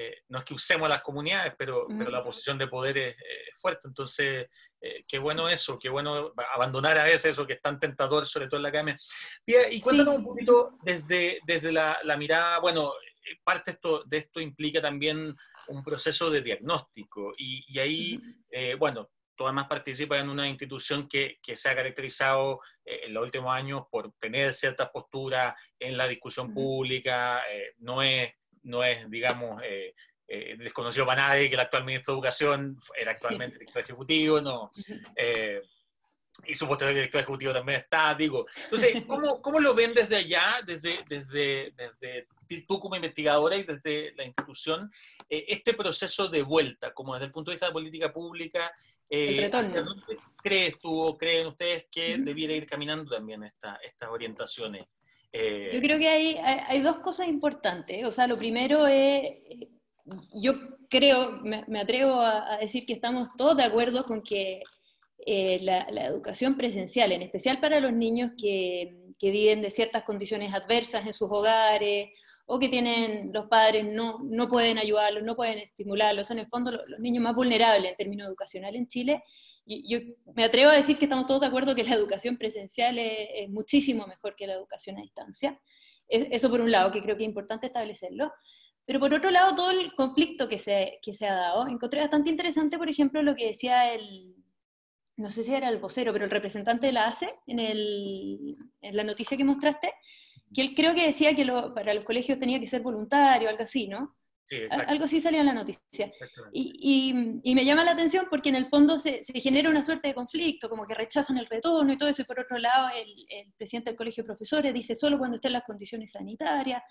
eh, no es que usemos las comunidades, pero, pero la posición de poder es, fuerte. Entonces, eh, qué bueno eso, qué bueno abandonar a veces eso que es tan tentador, sobre todo en la academia. y cuéntanos un poquito desde, desde la, la, mirada, bueno, eh, parte esto, de esto implica también un proceso de diagnóstico y, y ahí, bueno, tú además participas en una institución que, que se ha caracterizado en los últimos años por tener ciertas posturas en la discusión pública, no es no es, digamos, eh, eh, desconocido para nadie que el actual ministro de Educación era actualmente director ejecutivo, no. Eh, y su posterior director ejecutivo también está, digo. Entonces, ¿cómo, cómo lo ven desde allá, desde, desde, desde tú como investigadora y desde la institución, este proceso de vuelta, como desde el punto de vista de política pública, ¿hacia dónde crees tú o creen ustedes que debiera ir caminando también esta, estas orientaciones? Eh, yo creo que hay, hay, dos cosas importantes. O sea, lo primero es, yo creo, me, atrevo a, decir que estamos todos de acuerdo con que eh, la, educación presencial, en especial para los niños que, que, viven de ciertas condiciones adversas en sus hogares o que tienen los padres no, no pueden ayudarlos, no pueden estimularlos, en el fondo los, los niños más vulnerables en términos educacionales en Chile, yo me atrevo a decir que estamos todos de acuerdo que la educación presencial es, muchísimo mejor que la educación a distancia. Eso por un lado, que creo que es importante establecerlo. Pero por otro lado, todo el conflicto que se, que se ha dado, encontré bastante interesante, por ejemplo, lo que decía el, no sé si era el vocero, pero el representante de la ACE, en, el, en la noticia que mostraste, que él creo que decía que para los colegios tenía que ser voluntario, algo así, ¿no? Algo así salía en la noticia. Y, y, me llama la atención porque en el fondo se, se, genera una suerte de conflicto, como que rechazan el retorno y todo eso, y por otro lado el, el presidente del Colegio de Profesores dice solo cuando estén las condiciones sanitarias.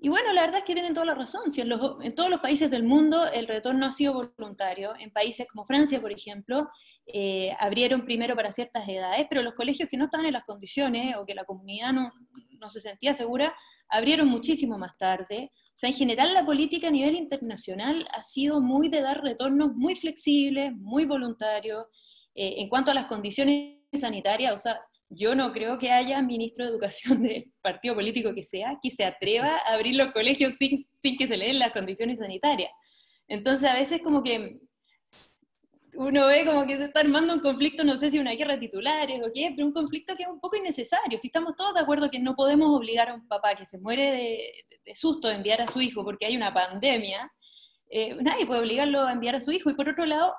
Y bueno, la verdad es que tienen toda la razón. Si en, los, en, todos los países del mundo el retorno ha sido voluntario. En países como Francia, por ejemplo, eh, abrieron primero para ciertas edades, pero los colegios que no estaban en las condiciones o que la comunidad no, no se sentía segura, abrieron muchísimo más tarde. O sea, en general la política a nivel internacional ha sido muy de dar retornos muy flexibles, muy voluntarios. Eh, en cuanto a las condiciones sanitarias, o sea, yo no creo que haya ministro de educación del partido político que sea que se atreva a abrir los colegios sin, sin que se le den las condiciones sanitarias. Entonces a veces como que uno ve como que se está armando un conflicto, no sé si una guerra de titulares o qué, pero un conflicto que es un poco innecesario. Si estamos todos de acuerdo que no podemos obligar a un papá que se muere de, susto de enviar a su hijo porque hay una pandemia, eh, nadie puede obligarlo a enviar a su hijo. Y por otro lado,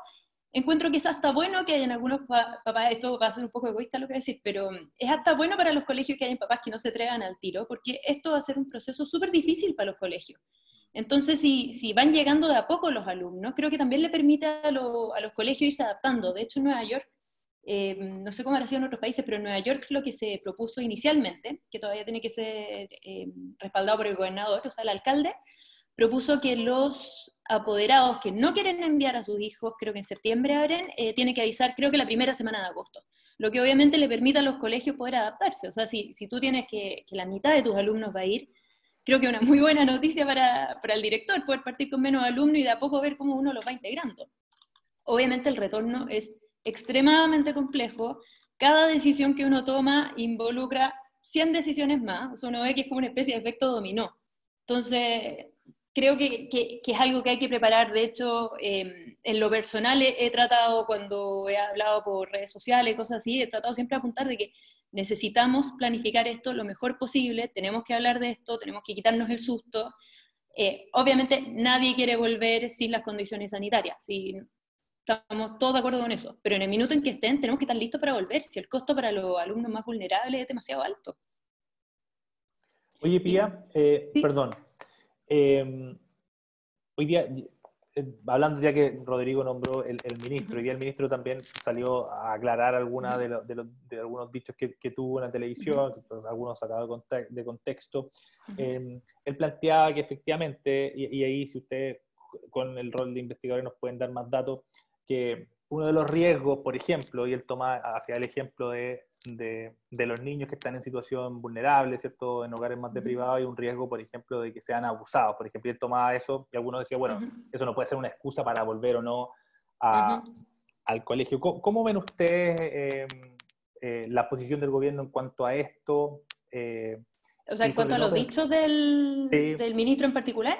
encuentro que es hasta bueno que hayan algunos papás, esto va a ser un poco egoísta lo que voy a decir, pero es hasta bueno para los colegios que hayan papás que no se entregan al tiro, porque esto va a ser un proceso súper difícil para los colegios. Entonces, si, si, van llegando de a poco los alumnos, creo que también le permite a, los colegios irse adaptando. De hecho, en Nueva York, eh, no sé cómo ha sido en otros países, pero en Nueva York lo que se propuso inicialmente, que todavía tiene que ser eh, respaldado por el gobernador, o sea, el alcalde, propuso que los apoderados que no quieren enviar a sus hijos, creo que en septiembre abren, eh, tienen que avisar, creo que la primera semana de agosto. Lo que obviamente le permite a los colegios poder adaptarse. O sea, si, si tú tienes que, la mitad de tus alumnos va a ir, creo que una muy buena noticia para, para, el director, poder partir con menos alumnos y de a poco ver cómo uno los va integrando. Obviamente el retorno es extremadamente complejo, cada decisión que uno toma involucra 100 decisiones más, o sea, uno ve que es como una especie de efecto dominó. Entonces, creo que, que, es algo que hay que preparar. De hecho, em, en lo personal he, he, tratado, cuando he hablado por redes sociales, cosas así, he tratado siempre de apuntar de que necesitamos planificar esto lo mejor posible, tenemos que hablar de esto, tenemos que quitarnos el susto. Eh, obviamente nadie quiere volver sin las condiciones sanitarias, si estamos todos de acuerdo con eso, pero en el minuto en que estén tenemos que estar listos para volver, si el costo para los alumnos más vulnerables es demasiado alto. Oye, Pía, eh, perdón. Eh, hoy día eh, hablando ya que Rodrigo nombró el, ministro, y el ministro también salió a aclarar alguna de, de, algunos dichos que, tuvo en la televisión, algunos sacados de, contexto. Em, él planteaba que efectivamente, y, ahí si ustedes con el rol de investigadores nos pueden dar más datos, que uno de los riesgos, por ejemplo, y él toma hacia el ejemplo de, de, los niños que están en situación vulnerable, ¿cierto? En hogares más deprivados, y un riesgo, por ejemplo, de que sean abusados. Por ejemplo, él tomaba eso y algunos decían, bueno, eso no puede ser una excusa para volver o no al colegio. ¿Cómo, ven ustedes em, eh, la posición del gobierno en cuanto a esto? Eh, o sea, en cuanto a los dichos del, del ministro en particular.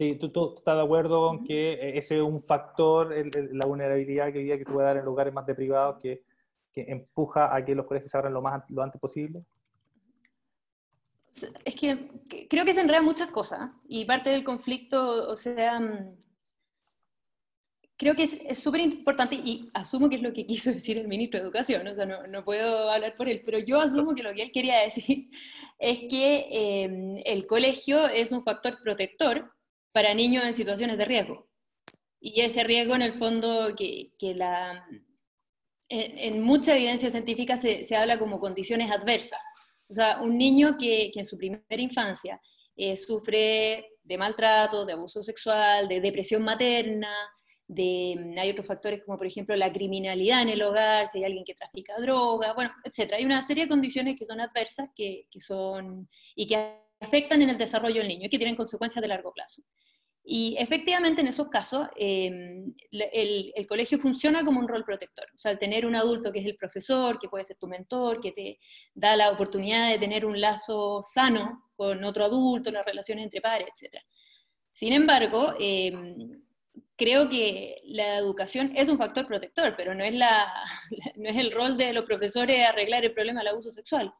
Sí, ¿tú, estás de acuerdo con que eh, ese es un factor, la vulnerabilidad que, que se puede dar en lugares más deprivados que, que empuja a que los colegios se abran lo, más, lo antes posible? Es que creo que se enredan muchas cosas y parte del conflicto, o sea, mm, creo que es súper importante y asumo que es lo que quiso decir el ministro de Educación, o sea, no, no, puedo hablar por él, pero yo asumo que lo que él quería decir es que eh, el colegio es un factor protector para niños en situaciones de riesgo. Y ese riesgo, en el fondo, que, la, en, mucha evidencia científica se, se, habla como condiciones adversas. O sea, un niño que, que en su primera infancia eh, sufre de maltrato, de abuso sexual, de depresión materna, de, hay otros factores como por ejemplo la criminalidad en el hogar, si hay alguien que trafica droga, bueno, etc. Hay una serie de condiciones que son adversas que, que son, y que afectan en el desarrollo del niño y que tienen consecuencias de largo plazo. Y efectivamente en esos casos em, el, colegio funciona como un rol protector. O sea, al tener un adulto que es el profesor, que puede ser tu mentor, que te da la oportunidad de tener un lazo sano con otro adulto, las relaciones entre pares, etc. Sin embargo, em, creo que la educación es un factor protector, pero no es, la, no es el rol de los profesores arreglar el problema del abuso sexual.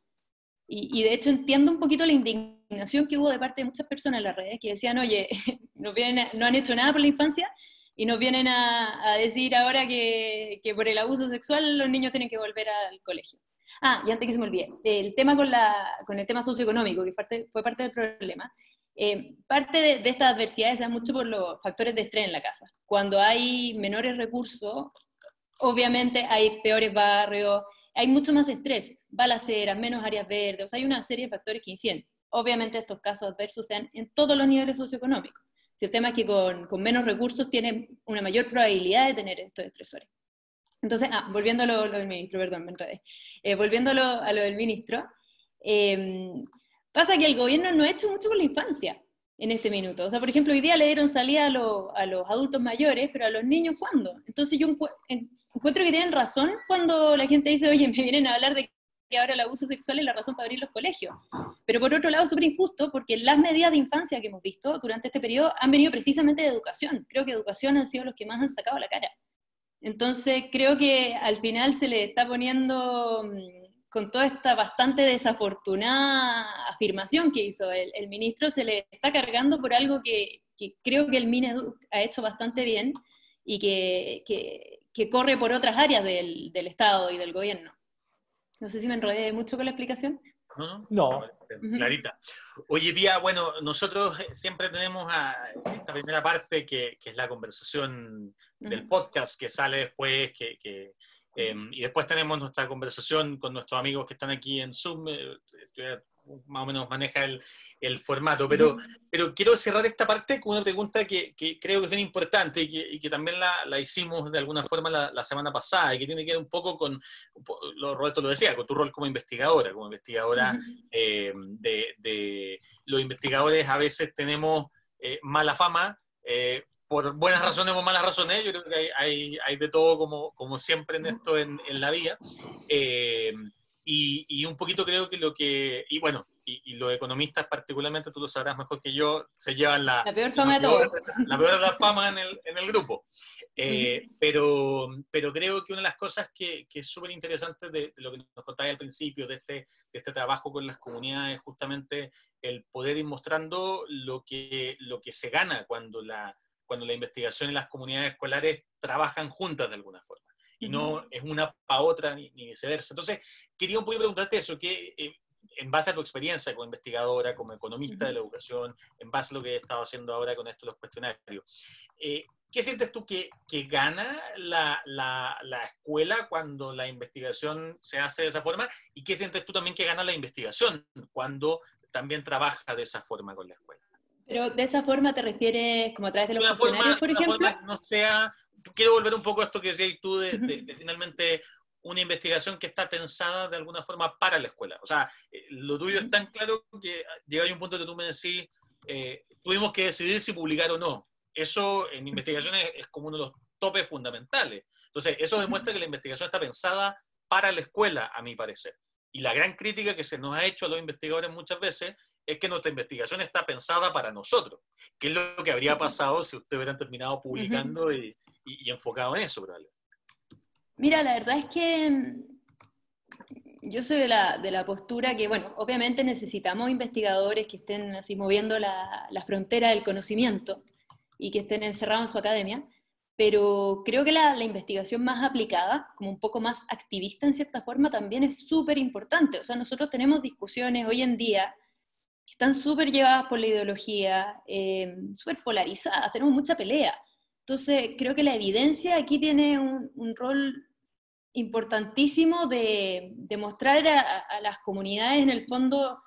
Y, de hecho entiendo un poquito la indignación que hubo de parte de muchas personas en las redes que decían, oye, nos vienen no han hecho nada por la infancia y nos vienen a, decir ahora que, que, por el abuso sexual los niños tienen que volver al colegio. Ah, y antes que se me olvide, el tema con, la, con el tema socioeconómico, que fue parte del problema, eh, parte de, de estas adversidades se da mucho por los factores de estrés en la casa. Cuando hay menores recursos, obviamente hay peores barrios, hay mucho más estrés, balaceras, menos áreas verdes, o sea, hay una serie de factores que inciden. Obviamente estos casos adversos sean en todos los niveles socioeconómicos. Si el tema es que con, menos recursos tienen una mayor probabilidad de tener estos estresores. Entonces, ah, volviendo a lo, del ministro, perdón, me enredé. Eh, volviendo a lo, del ministro, em, pasa que el gobierno no ha hecho mucho por la infancia en este minuto. O sea, por ejemplo, hoy día le dieron salida a, a los adultos mayores, pero a los niños, ¿cuándo? Entonces yo encuentro que tienen razón cuando la gente dice, oye, me vienen a hablar de que ahora el abuso sexual es la razón para abrir los colegios. Pero por otro lado, súper injusto, porque las medidas de infancia que hemos visto durante este periodo han venido precisamente de educación. Creo que educación han sido los que más han sacado la cara. Entonces, creo que al final se le está poniendo, mm, con toda esta bastante desafortunada afirmación que hizo el, ministro, se le está cargando por algo que, creo que el MINEDUC ha hecho bastante bien y que, que, corre por otras áreas del, del Estado y del gobierno. No sé si me enrollé mucho con la explicación. No, no. Clarita. Oye, Pía, bueno, nosotros siempre tenemos a esta primera parte que, es la conversación del podcast que sale después, que, em, y después tenemos nuestra conversación con nuestros amigos que están aquí en Zoom. Eh, más o menos maneja el, formato. Pero, pero quiero cerrar esta parte con una pregunta que, creo que es bien importante y que, también la, hicimos de alguna forma la, semana pasada y que tiene que ver un poco con, lo, Roberto lo decía, con tu rol como investigadora, como investigadora eh, de, los investigadores a veces tenemos eh, mala fama. Eh, por buenas razones o malas razones, yo creo que hay, hay, de todo como, como siempre en esto en, en la vida. Y, un poquito creo que lo que, y bueno, y, los economistas particularmente, tú lo sabrás mejor que yo, se llevan la, la peor fama de todos. La peor de la fama en el, en el grupo. Eh, pero, pero creo que una de las cosas que, que es súper interesante de, lo que nos contáis al principio, de este, de este trabajo con las comunidades, es justamente el poder ir mostrando lo que, lo que se gana cuando la, cuando la investigación y las comunidades escolares trabajan juntas de alguna forma. Y no es una para otra ni, viceversa. Entonces, quería un poco preguntarte eso, que eh, en base a tu experiencia como investigadora, como economista de la educación, en base a lo que he estado haciendo ahora con esto los cuestionarios, eh, ¿qué sientes tú que, que gana la, la, la, escuela cuando la investigación se hace de esa forma? ¿Y qué sientes tú también que gana la investigación cuando también trabaja de esa forma con la escuela? Pero de esa forma te refieres como a través de los cuestionarios, por ejemplo. no sea, quiero volver un poco a esto que decías tú de, de finalmente una investigación que está pensada de alguna forma para la escuela. O sea, eh, lo tuyo es tan claro que llega a un punto que tú me decís, eh, tuvimos que decidir si publicar o no. Eso en investigaciones es como uno de los topes fundamentales. Entonces, eso demuestra que la investigación está pensada para la escuela, a mi parecer. Y la gran crítica que se nos ha hecho a los investigadores muchas veces es que nuestra investigación está pensada para nosotros, que es lo que habría pasado si ustedes hubieran terminado publicando y, y enfocado en eso, probablemente. Mira, la verdad es que mm, yo soy de la, de la, postura que, bueno, obviamente necesitamos investigadores que estén así moviendo la, la, frontera del conocimiento y que estén encerrados en su academia, pero creo que la, la, investigación más aplicada, como un poco más activista en cierta forma, también es súper importante. O sea, nosotros tenemos discusiones hoy en día que están súper llevadas por la ideología, eh, súper polarizadas, tenemos mucha pelea. Entonces, creo que la evidencia aquí tiene un, un rol importantísimo de, de mostrar a, las comunidades en el fondo,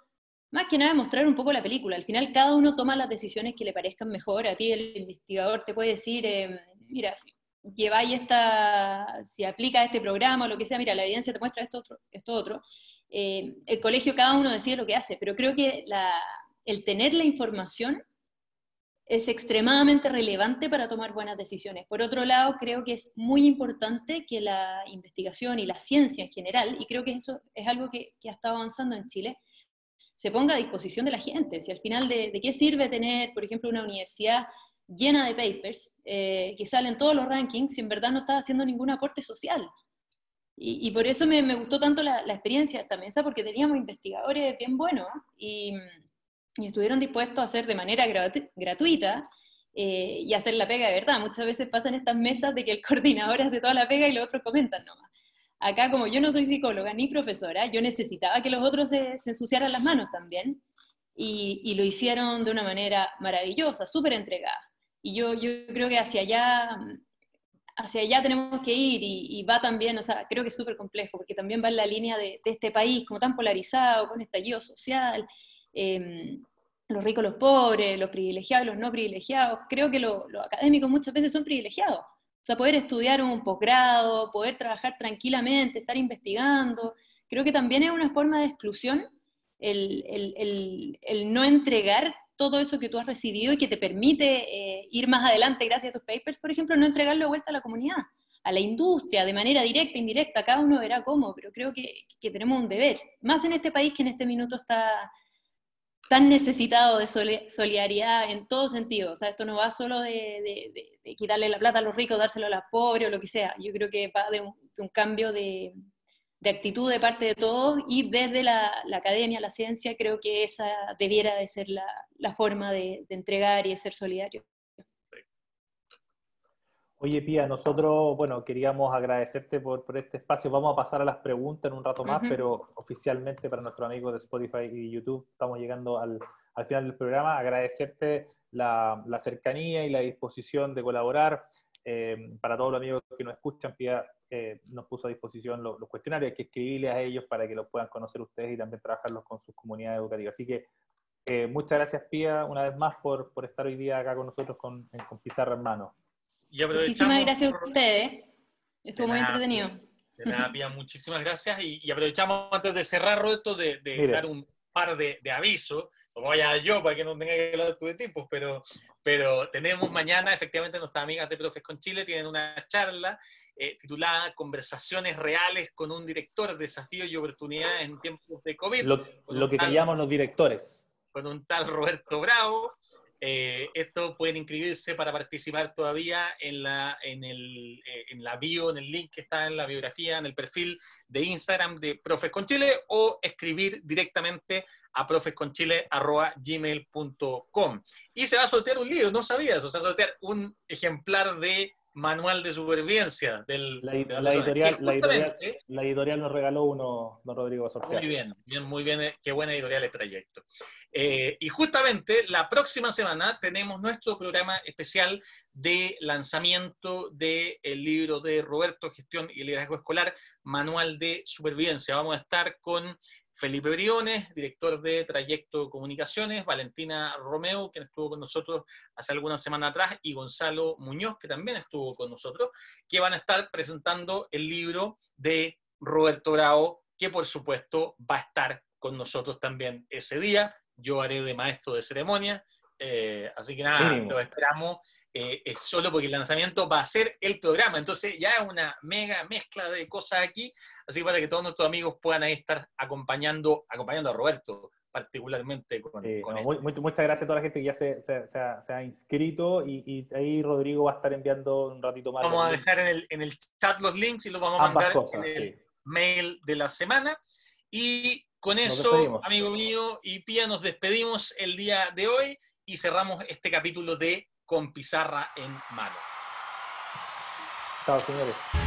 más que nada mostrar un poco la película. Al final cada uno toma las decisiones que le parezcan mejor. A ti el investigador te puede decir, eh, mira, si lleváis esta, si aplica este programa o lo que sea, mira, la evidencia te muestra esto otro. Esto otro. Eh, el colegio cada uno decide lo que hace, pero creo que el tener la información es extremadamente relevante para tomar buenas decisiones. Por otro lado, creo que es muy importante que la investigación y la ciencia en general, y creo que eso es algo que, ha estado avanzando en Chile, se ponga a disposición de la gente. Si al final, ¿de, qué sirve tener, por ejemplo, una universidad llena de papers eh, que salen todos los rankings si en verdad no está haciendo ningún aporte social? Y, por eso me, gustó tanto la, experiencia de esta mesa, porque teníamos investigadores bien buenos y y estuvieron dispuestos a hacer de manera gratuita eh, y hacer la pega de verdad. Muchas veces pasan estas mesas de que el coordinador hace toda la pega y los otros comentan nomás. Acá, como yo no soy psicóloga ni profesora, yo necesitaba que los otros se, ensuciaran las manos también, y, lo hicieron de una manera maravillosa, súper entregada. Y yo, yo creo que hacia allá, hacia allá tenemos que ir, y, va también, o sea, creo que es súper complejo, porque también va en la línea de, este país como tan polarizado, con estallido social, Em, los ricos, los pobres, los privilegiados, los no privilegiados. Creo que los académicos muchas veces son privilegiados. O sea, poder estudiar un posgrado, poder trabajar tranquilamente, estar investigando, creo que también es una forma de exclusión el, el, no entregar todo eso que tú has recibido y que te permite eh, ir más adelante gracias a tus papers, por ejemplo, no entregarlo de vuelta a la comunidad, a la industria, de manera directa, indirecta, cada uno verá cómo, pero creo que, que tenemos un deber, más en este país que en este minuto está, tan necesitado de solidaridad en todo sentido. O sea, esto no va solo de, quitarle la plata a los ricos, dárselo a los pobres o lo que sea. Yo creo que va de un, cambio de, actitud de parte de todos y desde la, academia, la ciencia, creo que esa debiera de ser la, forma de, entregar y de ser solidario. Oye, Pía, nosotros, bueno, queríamos agradecerte por, este espacio. Vamos a pasar a las preguntas en un rato más, pero oficialmente para nuestros amigos de Spotify y YouTube estamos llegando al, final del programa. Agradecerte la, cercanía y la disposición de colaborar. Eh, para todos los amigos que nos escuchan, Pía eh, nos puso a disposición los, cuestionarios, hay que escribirles a ellos para que los puedan conocer ustedes y también trabajarlos con sus comunidades educativas. Así que eh, muchas gracias, Pía, una vez más por, por estar hoy día acá con nosotros con, con Pizarra en mano. Muchísimas gracias a ustedes. Estuvo muy entretenido. De nada, Pía, muchísimas gracias. Y, aprovechamos antes de cerrar, Roberto, de, dar un par de, avisos. No vaya yo para que no tenga que hablar de tiempos, pero, pero tenemos mañana, efectivamente, nuestras amigas de Profes con Chile tienen una charla eh, titulada Conversaciones reales con un director, desafíos y oportunidades en tiempos de COVID. Lo, que callamos los directores. Con un tal Roberto Bravo. Eh, esto pueden inscribirse para participar todavía en la, en, el, eh, en la bio, en el link que está en la biografía, en el perfil de Instagram de Profes con Chile o escribir directamente a profesconchile.gmail.com. Y se va a sortear un libro, no sabías, o sea, sortear un ejemplar de manual de supervivencia del, la, editorial, la, editorial, nos regaló uno, don Rodrigo Sortear. Muy bien, bien, muy bien, qué buena editorial el trayecto. Eh, y justamente la próxima semana tenemos nuestro programa especial de lanzamiento del libro de Roberto, Gestión y Liderazgo Escolar, Manual de Supervivencia. Vamos a estar con Felipe Briones, director de Trayecto Comunicaciones, Valentina Romeo, quien estuvo con nosotros hace algunas semanas atrás, y Gonzalo Muñoz, que también estuvo con nosotros, que van a estar presentando el libro de Roberto Bravo, que por supuesto va a estar con nosotros también ese día. Yo haré de maestro de ceremonia, eh, así que nada, lo esperamos eh, es solo porque el lanzamiento va a ser el programa. Entonces ya es una mega mezcla de cosas aquí, así para que todos nuestros amigos puedan ahí estar acompañando, acompañando a Roberto particularmente con, muchas gracias a toda la gente que ya se, ha, inscrito y, ahí Rodrigo va a estar enviando un ratito más. Vamos a dejar en el, en el, chat los links y los vamos a mandar en el mail de la semana. Y con eso, amigo mío y Pía, nos despedimos el día de hoy y cerramos este capítulo de con pizarra en mano. Chao, señores.